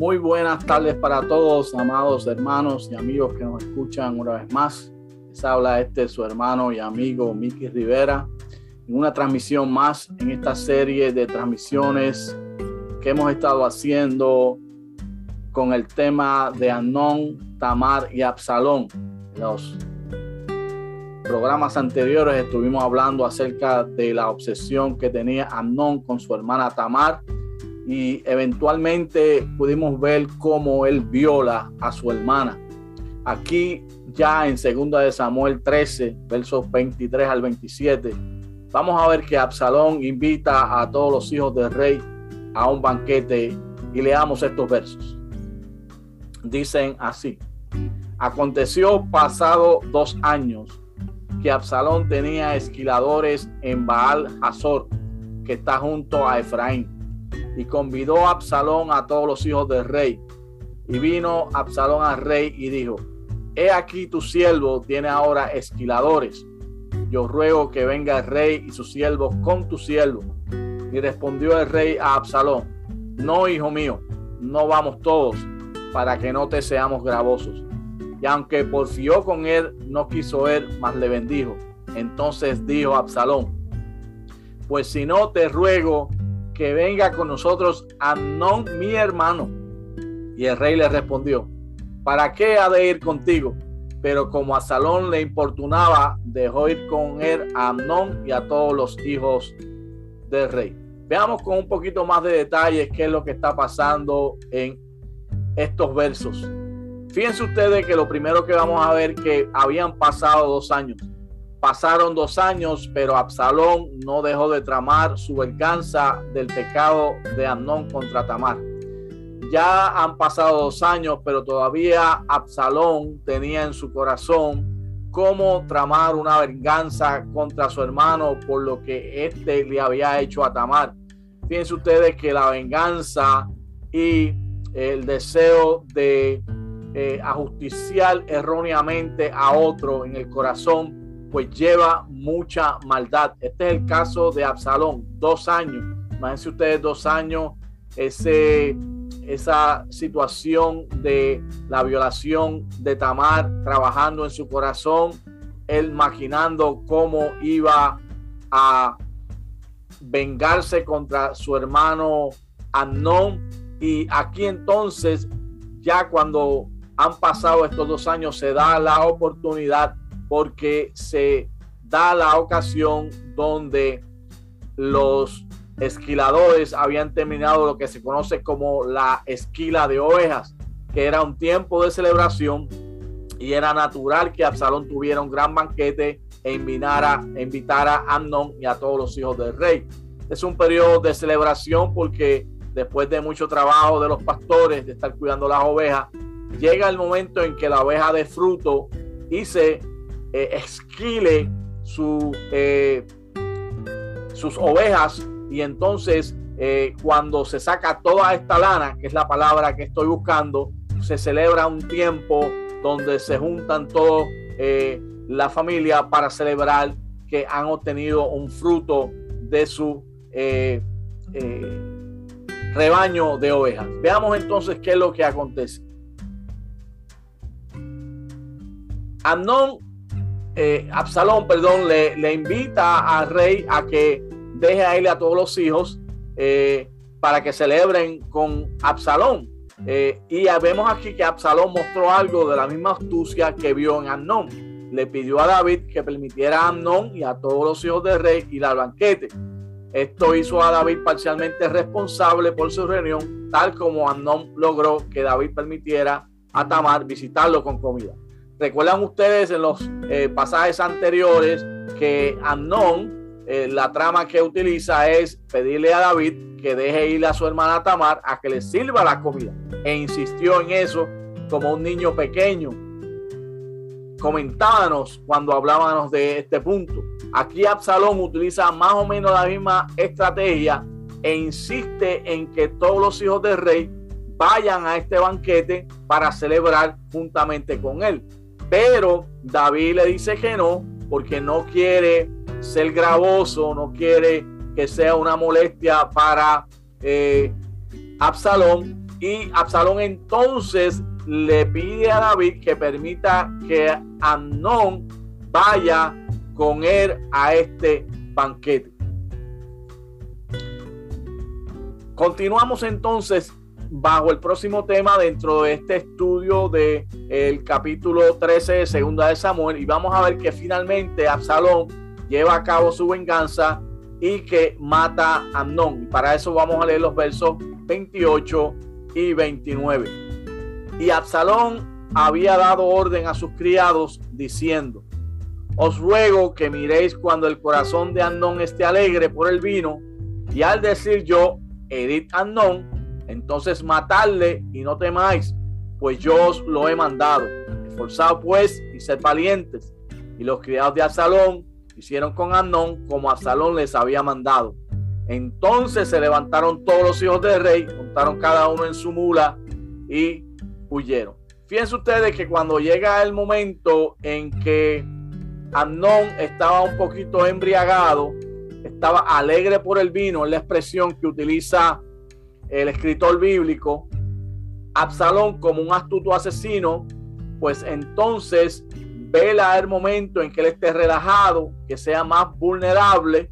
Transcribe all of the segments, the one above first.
Muy buenas tardes para todos, amados hermanos y amigos que nos escuchan una vez más. Les habla este su hermano y amigo Miki Rivera en una transmisión más en esta serie de transmisiones que hemos estado haciendo con el tema de Anón, Tamar y Absalón. Los programas anteriores estuvimos hablando acerca de la obsesión que tenía Amnón con su hermana Tamar y eventualmente pudimos ver cómo él viola a su hermana. Aquí ya en 2 de Samuel 13, versos 23 al 27, vamos a ver que Absalón invita a todos los hijos del rey a un banquete y leamos estos versos. Dicen así, aconteció pasado dos años que Absalón tenía esquiladores en Baal Hazor, que está junto a Efraín y convidó a Absalón a todos los hijos del rey. Y vino Absalón al rey y dijo, he aquí tu siervo tiene ahora esquiladores. Yo ruego que venga el rey y sus siervos con tu siervo. Y respondió el rey a Absalón, no, hijo mío, no vamos todos, para que no te seamos gravosos. Y aunque porfió con él, no quiso él, mas le bendijo. Entonces dijo Absalón, pues si no te ruego que venga con nosotros Amnón, mi hermano. Y el rey le respondió, ¿para qué ha de ir contigo? Pero como a Salón le importunaba, dejó ir con él a Amnón y a todos los hijos del rey. Veamos con un poquito más de detalles qué es lo que está pasando en estos versos. Fíjense ustedes que lo primero que vamos a ver que habían pasado dos años. Pasaron dos años, pero Absalón no dejó de tramar su venganza del pecado de Amnón contra Tamar. Ya han pasado dos años, pero todavía Absalón tenía en su corazón cómo tramar una venganza contra su hermano por lo que éste le había hecho a Tamar. Fíjense ustedes que la venganza y el deseo de eh, ajusticiar erróneamente a otro en el corazón pues lleva mucha maldad. Este es el caso de Absalón, dos años. Imagínense ustedes dos años, ese, esa situación de la violación de Tamar trabajando en su corazón, él imaginando cómo iba a vengarse contra su hermano Amnón. Y aquí entonces, ya cuando han pasado estos dos años, se da la oportunidad porque se da la ocasión donde los esquiladores habían terminado lo que se conoce como la esquila de ovejas, que era un tiempo de celebración y era natural que Absalón tuviera un gran banquete e invitara, invitara a Amnón y a todos los hijos del rey. Es un periodo de celebración porque después de mucho trabajo de los pastores, de estar cuidando las ovejas, llega el momento en que la oveja de fruto y se eh, esquile su, eh, sus ovejas y entonces eh, cuando se saca toda esta lana, que es la palabra que estoy buscando, se celebra un tiempo donde se juntan todos la familia para celebrar que han obtenido un fruto de su rebaño de ovejas. Veamos entonces qué es lo que acontece. Amnón eh, Absalón, perdón, le, invita al rey a que deje a él a todos los hijos eh, para que celebren con Absalón. Eh, y vemos aquí que Absalón mostró algo de la misma astucia que vio en Amnón. Le pidió a David que permitiera a Amnón y a todos los hijos del rey ir al banquete. Esto hizo a David parcialmente responsable por su reunión, tal como Amnón logró que David permitiera a Tamar visitarlo con comida. Recuerdan ustedes en los eh, pasajes anteriores que Amnón, eh, la trama que utiliza es pedirle a David que deje ir a su hermana Tamar a que le sirva la comida. E insistió en eso como un niño pequeño. Comentábamos cuando hablábamos de este punto. Aquí Absalón utiliza más o menos la misma estrategia e insiste en que todos los hijos del rey vayan a este banquete para celebrar juntamente con él. Pero David le dice que no, porque no quiere ser gravoso, no quiere que sea una molestia para eh, Absalón. Y Absalón entonces le pide a David que permita que Amnón vaya con él a este banquete. Continuamos entonces bajo el próximo tema dentro de este estudio de el capítulo 13 de Segunda de Samuel y vamos a ver que finalmente Absalón lleva a cabo su venganza y que mata a Amnón. Para eso vamos a leer los versos 28 y 29. Y Absalón había dado orden a sus criados diciendo, os ruego que miréis cuando el corazón de Amnón esté alegre por el vino y al decir yo, Edith Amnón, entonces matadle y no temáis, pues yo os lo he mandado. Esforzaos pues y sed valientes. Y los criados de Absalón hicieron con Amnón como Absalón les había mandado. Entonces se levantaron todos los hijos del rey, montaron cada uno en su mula y huyeron. Fíjense ustedes que cuando llega el momento en que Amnón estaba un poquito embriagado, estaba alegre por el vino, es la expresión que utiliza el escritor bíblico, Absalón como un astuto asesino, pues entonces vela el momento en que él esté relajado, que sea más vulnerable,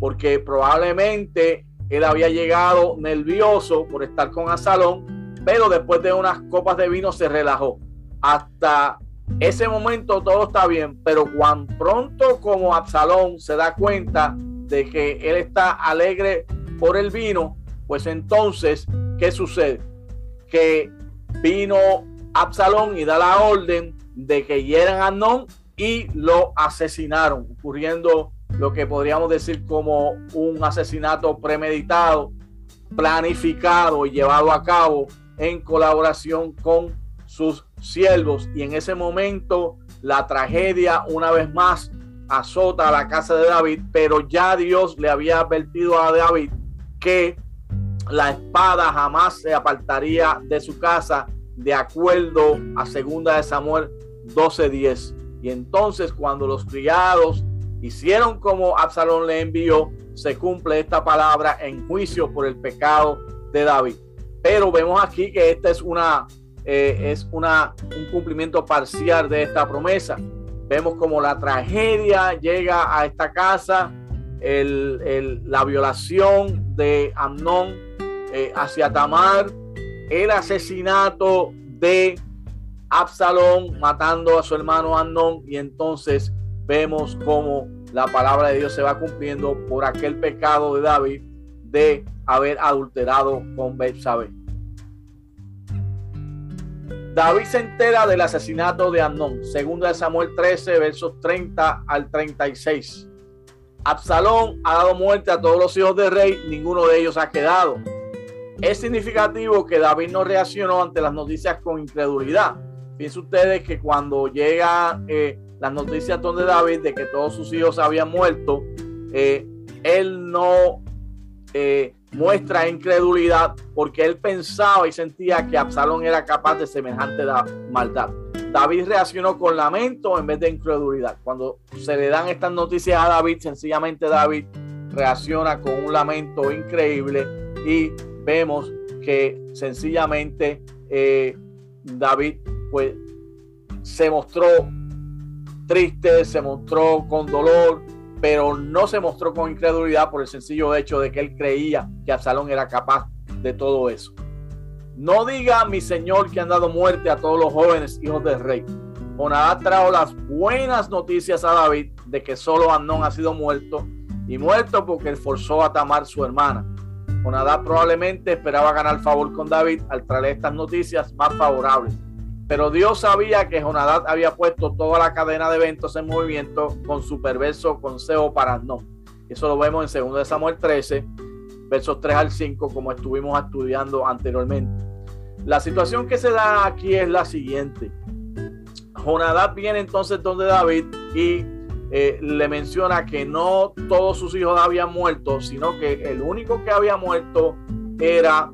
porque probablemente él había llegado nervioso por estar con Absalón, pero después de unas copas de vino se relajó. Hasta ese momento todo está bien, pero cuando pronto como Absalón se da cuenta de que él está alegre por el vino, pues entonces, ¿qué sucede? Que vino Absalón y da la orden de que hieran a Amnón y lo asesinaron, ocurriendo lo que podríamos decir como un asesinato premeditado, planificado y llevado a cabo en colaboración con sus siervos. Y en ese momento la tragedia una vez más azota a la casa de David, pero ya Dios le había advertido a David que la espada jamás se apartaría de su casa, de acuerdo a segunda de Samuel 12:10. Y entonces cuando los criados hicieron como Absalón le envió, se cumple esta palabra en juicio por el pecado de David. Pero vemos aquí que esta es una eh, es una, un cumplimiento parcial de esta promesa. Vemos como la tragedia llega a esta casa, el, la violación de Amnón eh, hacia Tamar, el asesinato de Absalón matando a su hermano Amnón y entonces vemos cómo la palabra de Dios se va cumpliendo por aquel pecado de David de haber adulterado con Betsabé. David se entera del asesinato de Amnón, segundo de Samuel 13, versos 30 al 36. Absalón ha dado muerte a todos los hijos del rey, ninguno de ellos ha quedado. Es significativo que David no reaccionó ante las noticias con incredulidad. Fíjense ustedes que cuando llega eh, las noticias donde David de que todos sus hijos habían muerto, eh, él no eh, muestra incredulidad porque él pensaba y sentía que Absalón era capaz de semejante maldad. David reaccionó con lamento en vez de incredulidad. Cuando se le dan estas noticias a David, sencillamente David reacciona con un lamento increíble y vemos que sencillamente eh, David pues se mostró triste, se mostró con dolor, pero no se mostró con incredulidad por el sencillo hecho de que él creía que Absalón era capaz de todo eso. No diga mi señor que han dado muerte a todos los jóvenes hijos del rey. Jonadab trajo las buenas noticias a David de que solo Amnón ha sido muerto y muerto porque él forzó a Tamar su hermana. Jonadab probablemente esperaba ganar favor con David al traer estas noticias más favorables. Pero Dios sabía que Jonadab había puesto toda la cadena de eventos en movimiento con su perverso consejo para no. Eso lo vemos en 2 Samuel 13, versos 3 al 5, como estuvimos estudiando anteriormente. La situación que se da aquí es la siguiente. Jonadab viene entonces donde David y eh, le menciona que no todos sus hijos habían muerto, sino que el único que había muerto era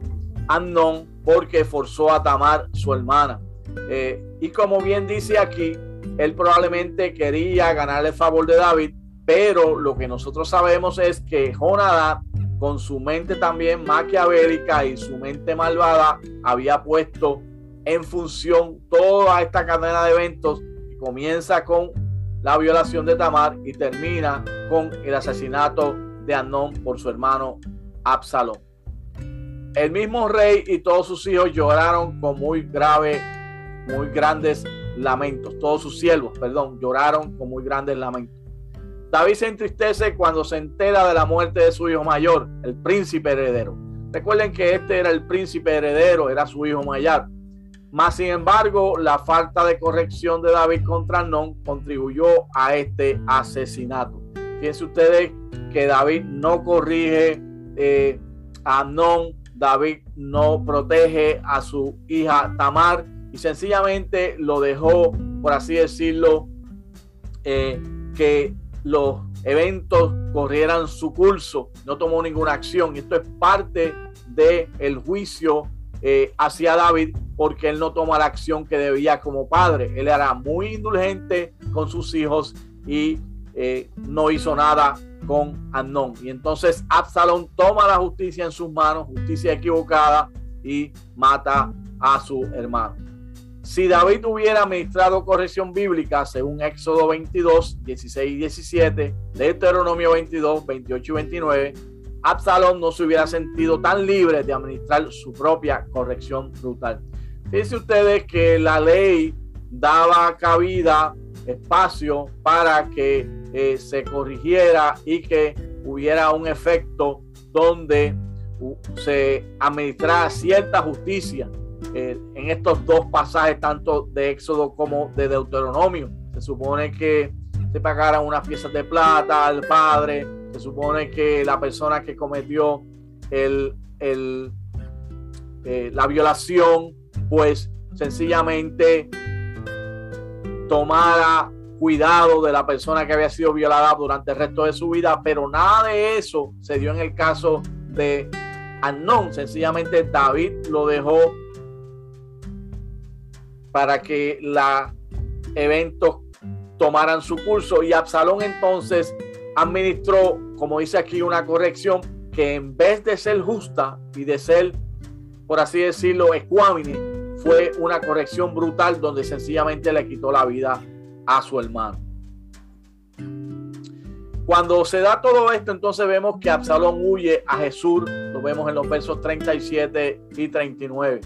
Amnón porque forzó a Tamar, su hermana. Eh, y como bien dice aquí, él probablemente quería ganarle el favor de David, pero lo que nosotros sabemos es que Jonadab con su mente también maquiavélica y su mente malvada, había puesto en función toda esta cadena de eventos que comienza con la violación de Tamar y termina con el asesinato de Anón por su hermano Absalón. El mismo rey y todos sus hijos lloraron con muy grave, muy grandes lamentos. Todos sus siervos, perdón, lloraron con muy grandes lamentos. David se entristece cuando se entera de la muerte de su hijo mayor, el príncipe heredero. Recuerden que este era el príncipe heredero, era su hijo mayor. Más sin embargo, la falta de corrección de David contra Amnón contribuyó a este asesinato. Fíjense ustedes que David no corrige eh, a Amnón David no protege a su hija Tamar y sencillamente lo dejó, por así decirlo, eh, que los eventos corrieran su curso, no tomó ninguna acción. Y esto es parte del el juicio eh, hacia David porque él no toma la acción que debía como padre. Él era muy indulgente con sus hijos y eh, no hizo nada con Amnón. Y entonces Absalón toma la justicia en sus manos, justicia equivocada, y mata a su hermano. Si David hubiera administrado corrección bíblica según Éxodo 22, 16 y 17, Deuteronomio 22, 28 y 29, Absalón no se hubiera sentido tan libre de administrar su propia corrección brutal. Fíjense ustedes que la ley daba cabida, espacio para que eh, se corrigiera y que hubiera un efecto donde se administrara cierta justicia eh, en estos dos pasajes, tanto de Éxodo como de Deuteronomio. Se supone que se pagaran unas piezas de plata al padre, se supone que la persona que cometió el, el, eh, la violación, pues sencillamente tomara cuidado de la persona que había sido violada durante el resto de su vida, pero nada de eso se dio en el caso de Anón. Sencillamente David lo dejó para que los eventos tomaran su curso y Absalón entonces administró, como dice aquí, una corrección que en vez de ser justa y de ser, por así decirlo, ecuánime, fue una corrección brutal donde sencillamente le quitó la vida a su hermano. Cuando se da todo esto, entonces vemos que Absalón huye a Jesús, lo vemos en los versos 37 y 39.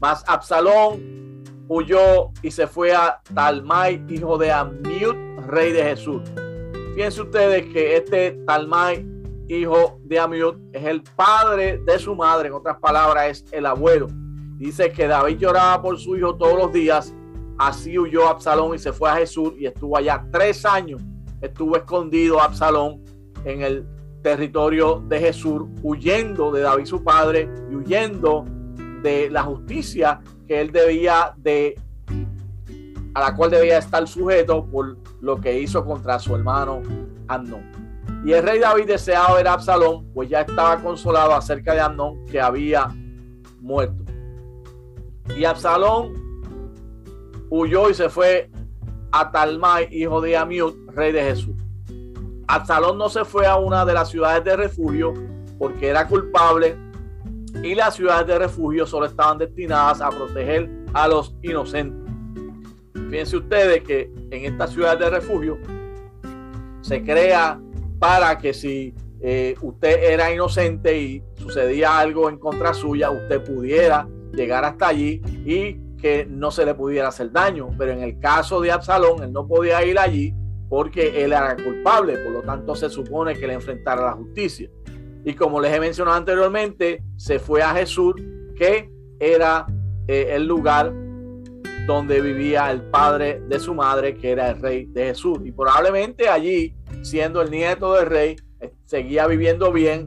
Mas Absalón huyó y se fue a Talmai, hijo de Amiut, rey de Jesús. Fíjense ustedes que este Talmai, hijo de Amiut, es el padre de su madre, en otras palabras, es el abuelo. Dice que David lloraba por su hijo todos los días Así huyó Absalón y se fue a Jesús y estuvo allá tres años. Estuvo escondido Absalón en el territorio de Jesús, huyendo de David su padre y huyendo de la justicia que él debía de, a la cual debía estar sujeto por lo que hizo contra su hermano Amnón. Y el rey David deseaba ver a Absalón, pues ya estaba consolado acerca de Amnón que había muerto. Y Absalón huyó y se fue a Talmai, hijo de Amiud, rey de Jesús. Absalón no se fue a una de las ciudades de refugio porque era culpable y las ciudades de refugio solo estaban destinadas a proteger a los inocentes. Fíjense ustedes que en estas ciudades de refugio se crea para que si eh, usted era inocente y sucedía algo en contra suya, usted pudiera llegar hasta allí y que no se le pudiera hacer daño, pero en el caso de Absalón, él no podía ir allí porque él era culpable, por lo tanto se supone que le enfrentara la justicia. Y como les he mencionado anteriormente, se fue a Jesús, que era eh, el lugar donde vivía el padre de su madre, que era el rey de Jesús. Y probablemente allí, siendo el nieto del rey, eh, seguía viviendo bien,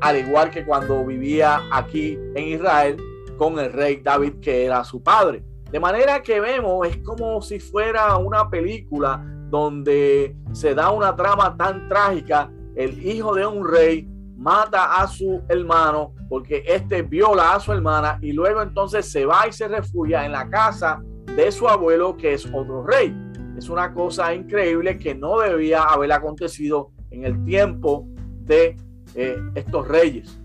al igual que cuando vivía aquí en Israel, con el rey David, que era su padre. De manera que vemos, es como si fuera una película donde se da una trama tan trágica. El hijo de un rey mata a su hermano porque éste viola a su hermana y luego entonces se va y se refugia en la casa de su abuelo que es otro rey. Es una cosa increíble que no debía haber acontecido en el tiempo de eh, estos reyes.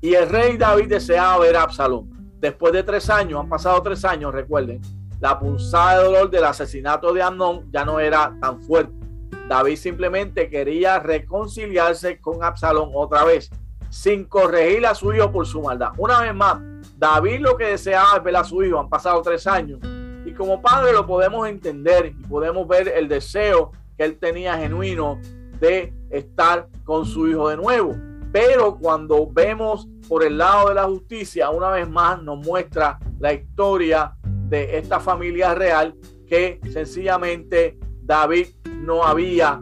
Y el rey David deseaba ver a Absalón. Después de tres años, han pasado tres años, recuerden, la punzada de dolor del asesinato de Amnón ya no era tan fuerte. David simplemente quería reconciliarse con Absalón otra vez, sin corregir a su hijo por su maldad. Una vez más, David lo que deseaba es ver a su hijo. Han pasado tres años. Y como padre lo podemos entender y podemos ver el deseo que él tenía genuino de estar con su hijo de nuevo. Pero cuando vemos por el lado de la justicia, una vez más nos muestra la historia de esta familia real que sencillamente David no había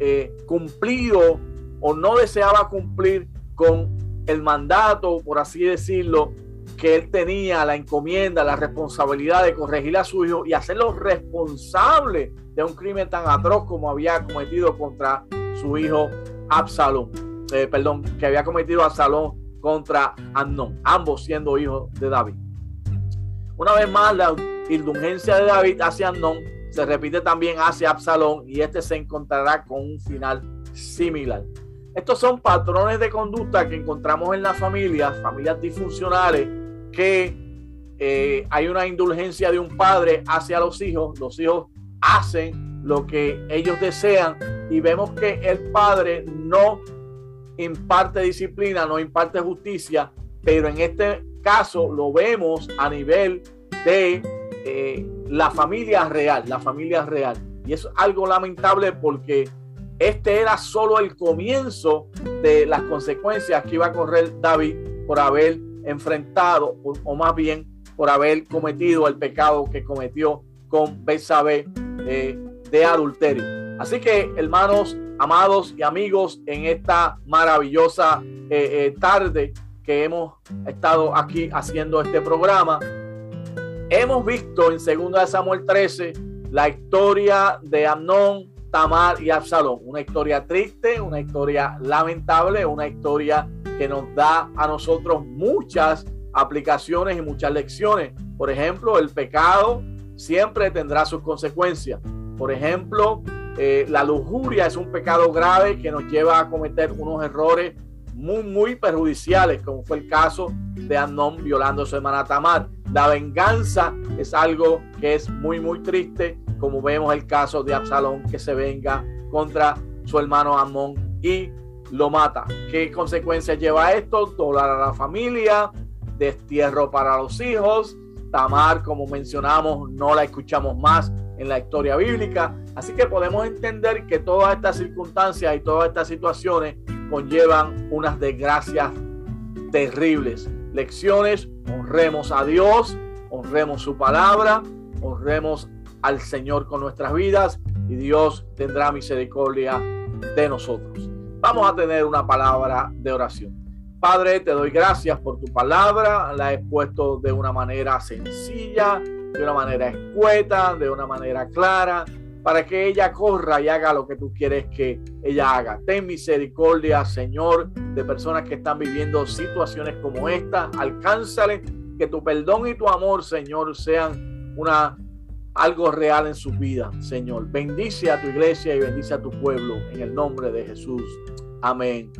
eh, cumplido o no deseaba cumplir con el mandato, por así decirlo, que él tenía, la encomienda, la responsabilidad de corregir a su hijo y hacerlo responsable de un crimen tan atroz como había cometido contra su hijo Absalón, eh, perdón, que había cometido Absalón contra Amnón, ambos siendo hijos de David. Una vez más, la indulgencia de David hacia Amnón se repite también hacia Absalón y este se encontrará con un final similar. Estos son patrones de conducta que encontramos en las familias, familias disfuncionales, que eh, hay una indulgencia de un padre hacia los hijos, los hijos hacen lo que ellos desean y vemos que el padre no imparte disciplina, no imparte justicia, pero en este caso lo vemos a nivel de eh, la familia real, la familia real. Y es algo lamentable porque este era solo el comienzo de las consecuencias que iba a correr David por haber enfrentado, o, más bien por haber cometido el pecado que cometió con Betsabé eh, de adulterio. Así que, hermanos, amados y amigos, en esta maravillosa eh, tarde que hemos estado aquí haciendo este programa, Hemos visto en 2 Samuel 13 la historia de Amnón, Tamar y Absalón. Una historia triste, una historia lamentable, una historia que nos da a nosotros muchas aplicaciones y muchas lecciones. Por ejemplo, el pecado siempre tendrá sus consecuencias. Por ejemplo, eh, la lujuria es un pecado grave que nos lleva a cometer unos errores muy, muy perjudiciales, como fue el caso de Amnón violando a su hermana Tamar. La venganza es algo que es muy, muy triste, como vemos el caso de Absalón que se venga contra su hermano Amón y lo mata. ¿Qué consecuencias lleva esto? Dolor a la familia, destierro para los hijos. Tamar, como mencionamos, no la escuchamos más en la historia bíblica. Así que podemos entender que todas estas circunstancias y todas estas situaciones conllevan unas desgracias terribles. Lecciones, honremos a Dios, honremos su palabra, honremos al Señor con nuestras vidas y Dios tendrá misericordia de nosotros. Vamos a tener una palabra de oración. Padre, te doy gracias por tu palabra. La he puesto de una manera sencilla, de una manera escueta, de una manera clara para que ella corra y haga lo que tú quieres que ella haga. Ten misericordia, Señor, de personas que están viviendo situaciones como esta. Alcánzale que tu perdón y tu amor, Señor, sean una algo real en su vida, Señor. Bendice a tu iglesia y bendice a tu pueblo en el nombre de Jesús. Amén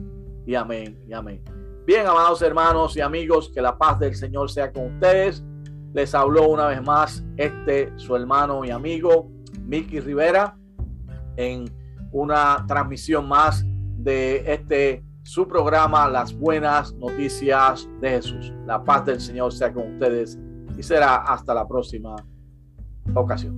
y amén y amén. Bien, amados hermanos y amigos, que la paz del Señor sea con ustedes. Les habló una vez más este su hermano y amigo Miki Rivera en una transmisión más de este su programa Las Buenas Noticias de Jesús. La paz del Señor sea con ustedes y será hasta la próxima ocasión.